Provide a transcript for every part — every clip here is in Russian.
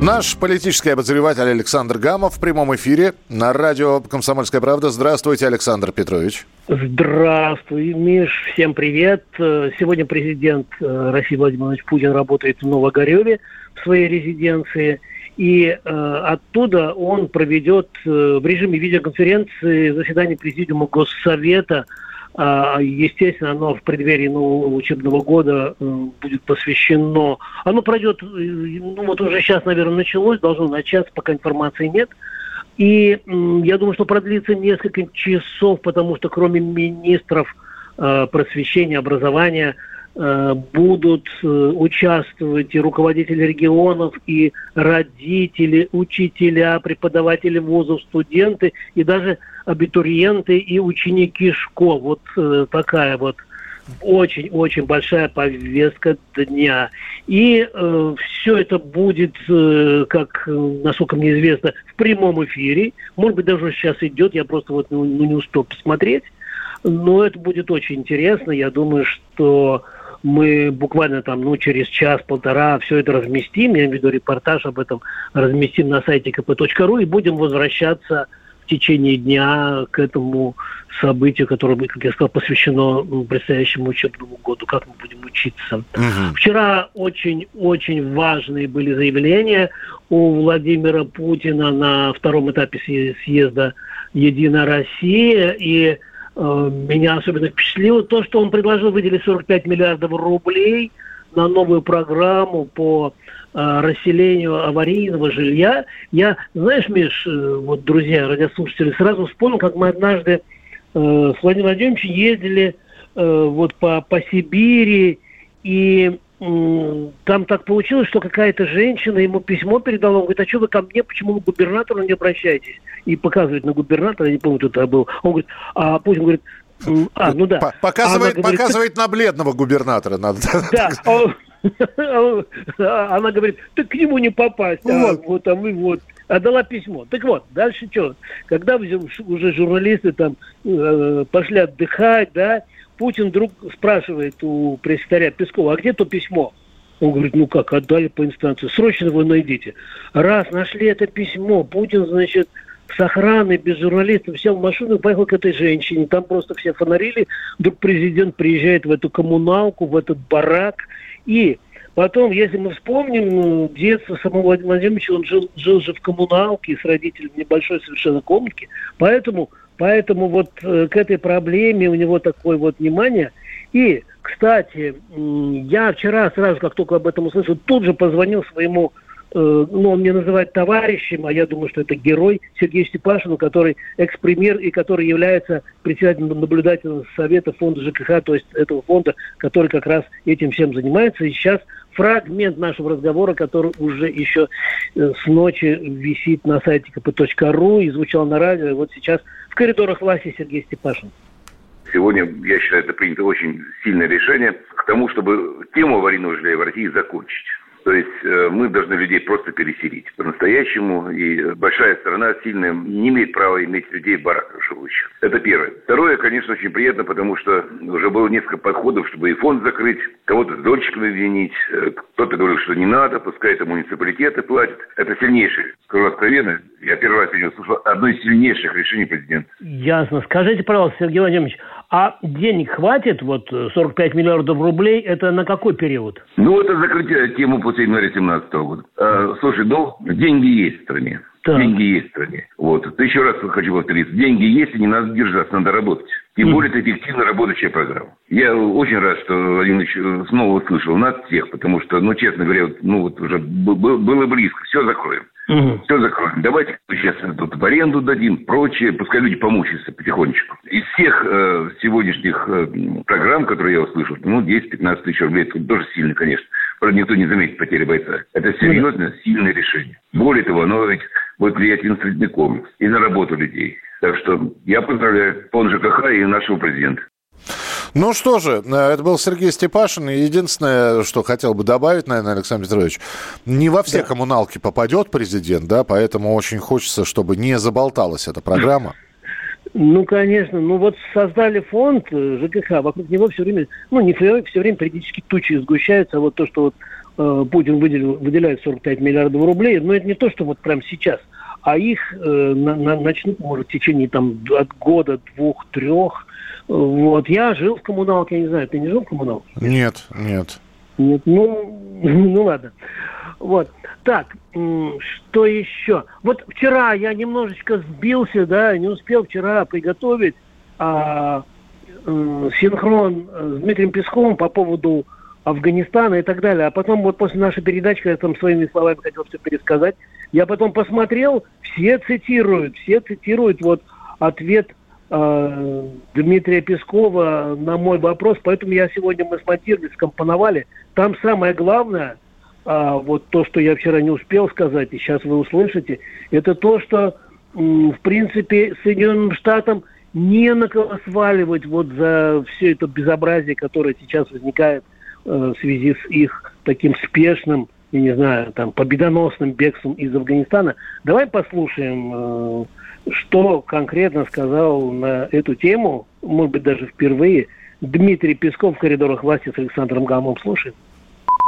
Наш политический обозреватель Александр Гамов в прямом эфире на радио «Комсомольская правда». Здравствуйте, Александр Петрович. Здравствуй, Миш. Всем привет. Сегодня президент э, России Владимир Владимирович Путин работает в Новогореве в своей резиденции. И э, оттуда он проведет э, в режиме видеоконференции заседание Президиума Госсовета – естественно, оно в преддверии нового учебного года э, будет посвящено. Оно пройдет, э, ну вот уже сейчас, наверное, началось, должно начаться, пока информации нет. И я думаю, что продлится несколько часов, потому что кроме министров э, просвещения, образования, будут участвовать и руководители регионов, и родители, учителя, преподаватели вузов, студенты, и даже абитуриенты и ученики школ. Вот э, такая вот очень-очень большая повестка дня. И э, все это будет, э, как, насколько мне известно, в прямом эфире. Может быть, даже сейчас идет, я просто вот ну, не успел посмотреть. Но это будет очень интересно. Я думаю, что мы буквально там, ну, через час-полтора все это разместим, я имею в виду репортаж об этом разместим на сайте kp.ru и будем возвращаться течение дня к этому событию, которое, как я сказал, посвящено предстоящему учебному году, как мы будем учиться. Угу. Вчера очень-очень важные были заявления у Владимира Путина на втором этапе съезда «Единая Россия», и меня особенно впечатлило то, что он предложил выделить 45 миллиардов рублей на новую программу по Э, расселению аварийного жилья. Я, знаешь, Миш, э, вот, друзья, радиослушатели, сразу вспомнил, как мы однажды э, с Владимиром Владимировичем ездили э, вот по, по Сибири, и э, там так получилось, что какая-то женщина ему письмо передала, он говорит, а что вы ко мне, почему вы к губернатору не обращаетесь? И показывает на губернатора, я не помню, кто это был. Он говорит, а Путин говорит, а, ну да. Показывает, говорит, показывает на бледного губернатора, надо. Да, Она говорит, ты к нему не попасть. А вот. вот, а вы вот. Отдала письмо. Так вот, дальше что? Когда уже журналисты там э, пошли отдыхать, да, Путин вдруг спрашивает у пресс-секретаря Пескова, а где то письмо? Он говорит, ну как, отдали по инстанции. Срочно его найдите. Раз нашли это письмо, Путин, значит, с охраной, без журналистов, сел в машину и поехал к этой женщине. Там просто все фонарили. Вдруг президент приезжает в эту коммуналку, в этот барак – и потом, если мы вспомним ну, детство самого Владимира Владимировича, он жил, жил же в коммуналке с родителями в небольшой совершенно комнатке, поэтому, поэтому вот э, к этой проблеме у него такое вот внимание. И, кстати, я вчера сразу, как только об этом услышал, тут же позвонил своему ну, он мне называет товарищем, а я думаю, что это герой Сергей Степашину, который экс-премьер и который является председателем наблюдательного совета фонда ЖКХ, то есть этого фонда, который как раз этим всем занимается. И сейчас фрагмент нашего разговора, который уже еще э, с ночи висит на сайте kp.ru и звучал на радио. И вот сейчас в коридорах власти Сергей Степашин. Сегодня, я считаю, это принято очень сильное решение к тому, чтобы тему аварийного жилья в России закончить. То есть э, мы должны людей просто переселить по-настоящему. И большая страна сильная не имеет права иметь людей в бараках живущих. Это первое. Второе, конечно, очень приятно, потому что уже было несколько подходов, чтобы и фонд закрыть, кого-то с дольщиками обвинить. Э, кто-то говорил, что не надо, пускай это муниципалитеты платят. Это сильнейшее, скажу откровенно, я первый раз сегодня слышал одно из сильнейших решений президента. Ясно. Скажите, пожалуйста, Сергей Владимирович, а денег хватит, вот 45 миллиардов рублей, это на какой период? Ну, это закрытие темы после января 2017 года. А, слушай, ну, деньги есть в стране. Так. Деньги есть в стране. Вот. Еще раз хочу повториться. Деньги есть, и не надо держаться, надо работать. Тем mm. более, это эффективно работающая программа. Я очень рад, что Владимир э, снова услышал нас всех, потому что, ну, честно говоря, ну, вот уже было близко. Все закроем. Угу. Все закроем. Давайте сейчас тут в аренду дадим, прочее. Пускай люди помучаются потихонечку. Из всех э, сегодняшних э, программ, которые я услышал, ну, 10-15 тысяч рублей, это тоже сильно, конечно. Правда, никто не заметит потери бойца. Это серьезное, сильное решение. Более того, оно ведь будет влиять и на средний комплекс, и на работу людей. Так что я поздравляю фонд ЖКХ и нашего президента. Ну что же, э, это был Сергей Степашин. Единственное, что хотел бы добавить, наверное, Александр Петрович, не во все да. коммуналки попадет президент, да, поэтому очень хочется, чтобы не заболталась эта программа. Ну, конечно. Ну, вот создали фонд э, ЖКХ, вокруг него все время, ну, не все, все время периодически тучи сгущаются. А вот то, что вот э, Путин выделил, выделяет 45 миллиардов рублей, но это не то, что вот прямо сейчас, а их э, на, на, начнут, может, в течение там от года, двух, трех. Вот. Я жил в коммуналке, я не знаю, ты не жил в коммуналке? Нет, нет. Нет, ну, ну ладно. Вот. Так, что еще? Вот вчера я немножечко сбился, да, не успел вчера приготовить а, э, синхрон с Дмитрием Песковым по поводу Афганистана и так далее. А потом вот после нашей передачи, я там своими словами хотел все пересказать, я потом посмотрел, все цитируют, все цитируют вот ответ э, Дмитрия Пескова на мой вопрос, поэтому я сегодня мы смонтировали, скомпоновали. Там самое главное – а вот то, что я вчера не успел сказать, и сейчас вы услышите, это то, что, в принципе, Соединенным Штатам не на кого сваливать вот за все это безобразие, которое сейчас возникает э, в связи с их таким спешным, я не знаю, там, победоносным бегством из Афганистана. Давай послушаем, э, что конкретно сказал на эту тему, может быть, даже впервые, Дмитрий Песков в коридорах власти с Александром Гамом. Слушаем.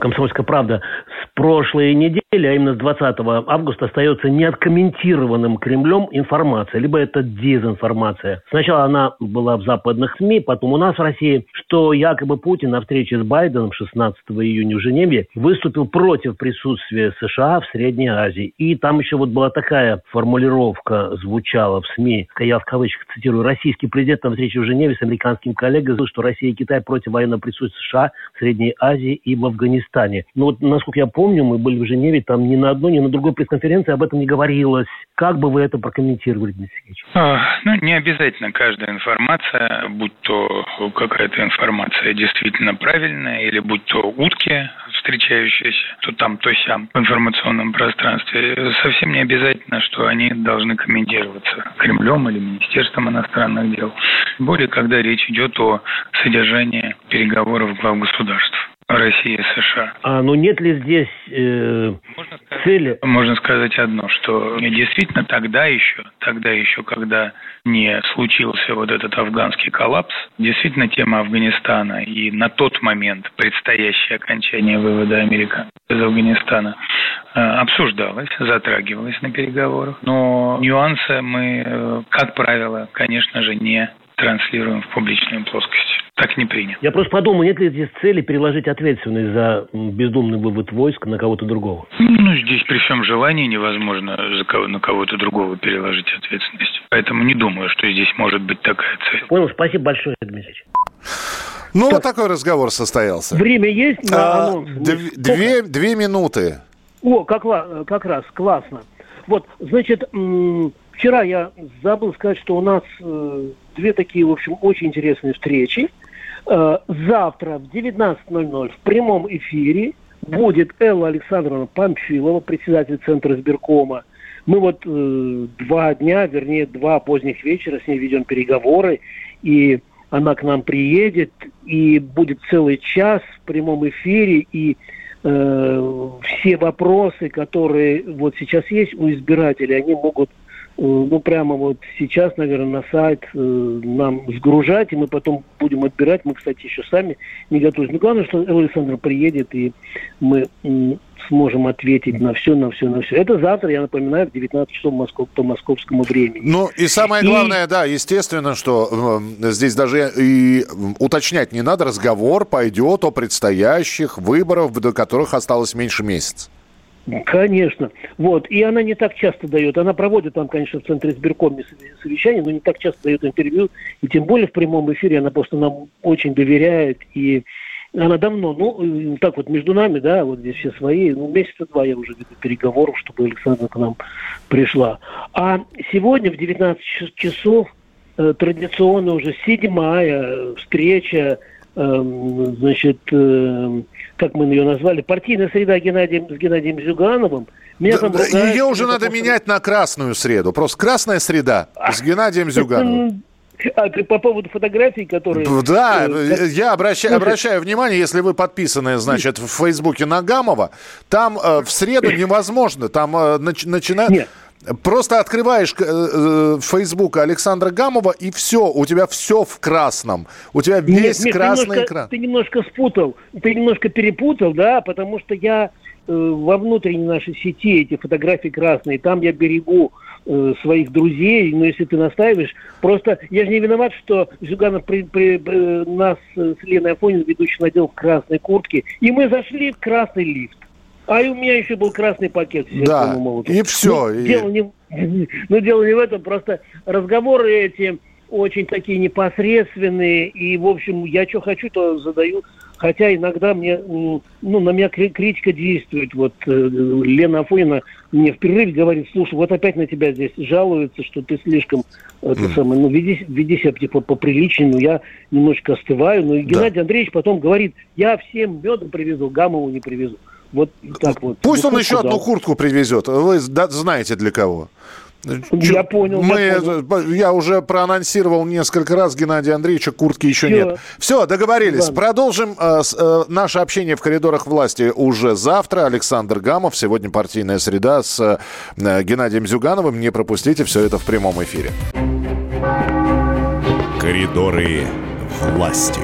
«Комсомольская правда» с прошлой недели, а именно с 20 августа, остается неоткомментированным Кремлем информация, либо это дезинформация. Сначала она была в западных СМИ, потом у нас в России, что якобы Путин на встрече с Байденом 16 июня в Женеве выступил против присутствия США в Средней Азии. И там еще вот была такая формулировка звучала в СМИ, я в кавычках цитирую, российский президент на встрече в Женеве с американским коллегой заявил, что Россия и Китай против военного присутствия США в Средней Азии и в Афганистане. Но вот, насколько я помню, мы были в Женеве, там ни на одной, ни на другой пресс-конференции об этом не говорилось. Как бы вы это прокомментировали, Дмитрий Сергеевич? А, ну, не обязательно каждая информация, будь то какая-то информация действительно правильная, или будь то утки, встречающиеся то там, то сям в информационном пространстве, совсем не обязательно, что они должны комментироваться Кремлем или Министерством иностранных дел. Более, когда речь идет о содержании переговоров глав государств. России и США. А ну нет ли здесь э, можно сказать, цели? Можно сказать одно, что действительно тогда еще, тогда еще, когда не случился вот этот афганский коллапс, действительно тема Афганистана и на тот момент предстоящее окончание вывода американцев из Афганистана э, обсуждалась, затрагивалась на переговорах. Но нюансы мы, э, как правило, конечно же, не транслируем в публичную плоскость. Так не принято. Я просто подумал, нет ли здесь цели переложить ответственность за бездумный вывод войск на кого-то другого? Ну, здесь при всем желании невозможно за кого, на кого-то другого переложить ответственность. Поэтому не думаю, что здесь может быть такая цель. Понял, спасибо большое, Дмитрий. Ну, так. вот такой разговор состоялся. Время есть на а, анонс? Две, две минуты. О, как, как раз, классно. Вот, значит, вчера я забыл сказать, что у нас э, две такие, в общем, очень интересные встречи. Э, завтра в 19.00 в прямом эфире будет Элла Александровна Памфилова, председатель Центра сберкома. Мы вот э, два дня, вернее, два поздних вечера с ней ведем переговоры, и она к нам приедет, и будет целый час в прямом эфире, и э, все вопросы, которые вот сейчас есть у избирателей, они могут ну, прямо вот сейчас, наверное, на сайт э, нам сгружать, и мы потом будем отбирать. Мы, кстати, еще сами не готовы. Но главное, что Александр приедет, и мы э, сможем ответить на все, на все, на все. Это завтра, я напоминаю, в 19 часов Москов, по московскому времени. Ну, и самое главное, и... да, естественно, что э, здесь даже и уточнять не надо, разговор пойдет о предстоящих выборах, до которых осталось меньше месяца. Конечно. Вот. И она не так часто дает. Она проводит там, конечно, в Центре сберкоме совещания, но не так часто дает интервью. И тем более в прямом эфире она просто нам очень доверяет. И она давно, ну, так вот между нами, да, вот здесь все свои, ну, месяца два я уже веду переговоров, чтобы Александра к нам пришла. А сегодня в 19 часов э, традиционно уже седьмая встреча значит, эм, как мы ее назвали, партийная среда Геннадием, с Геннадием Зюгановым. Меня да, ругают, ее уже надо менять на красную среду. Просто красная среда с Геннадием Зюгановым. А ты по поводу фотографий, которые... Да, э, я обращаю, обращаю внимание, если вы подписаны, значит, в Фейсбуке Нагамова, там э, в среду невозможно, там э, нач, начинают... Просто открываешь э, э, Facebook Александра Гамова, и все, у тебя все в красном. У тебя весь Нет, Миш, красный ты немножко, экран. Ты немножко спутал, ты немножко перепутал, да, потому что я э, во внутренней нашей сети эти фотографии красные, там я берегу э, своих друзей, но если ты настаиваешь, просто я же не виноват, что Зюганов при, при, э, нас с Леной Афонин, ведущий, надел в красной куртке, и мы зашли в красный лифт. А и у меня еще был красный пакет. Да, и все. Ну, и... Дело, не, ну, дело не в этом, просто разговоры эти очень такие непосредственные, и, в общем, я что хочу, то задаю. Хотя иногда мне, ну, на меня критика действует. Вот э, Лена Афонина мне в перерыве говорит, слушай, вот опять на тебя здесь жалуются, что ты слишком, это mm. самое, ну, веди, веди себя типа поприличнее, ну, я немножко остываю. Ну, и Геннадий да. Андреевич потом говорит, я всем медом привезу, Гамову не привезу. Вот так вот. Пусть он еще одну куртку привезет. Вы знаете для кого. Я понял. Мы, я, понял. я уже проанонсировал несколько раз Геннадия Андреевича, куртки еще Все. нет. Все, договорились. Ладно. Продолжим э, с, э, наше общение в коридорах власти уже завтра. Александр Гамов. Сегодня партийная среда с э, Геннадием Зюгановым. Не пропустите все это в прямом эфире. Коридоры власти.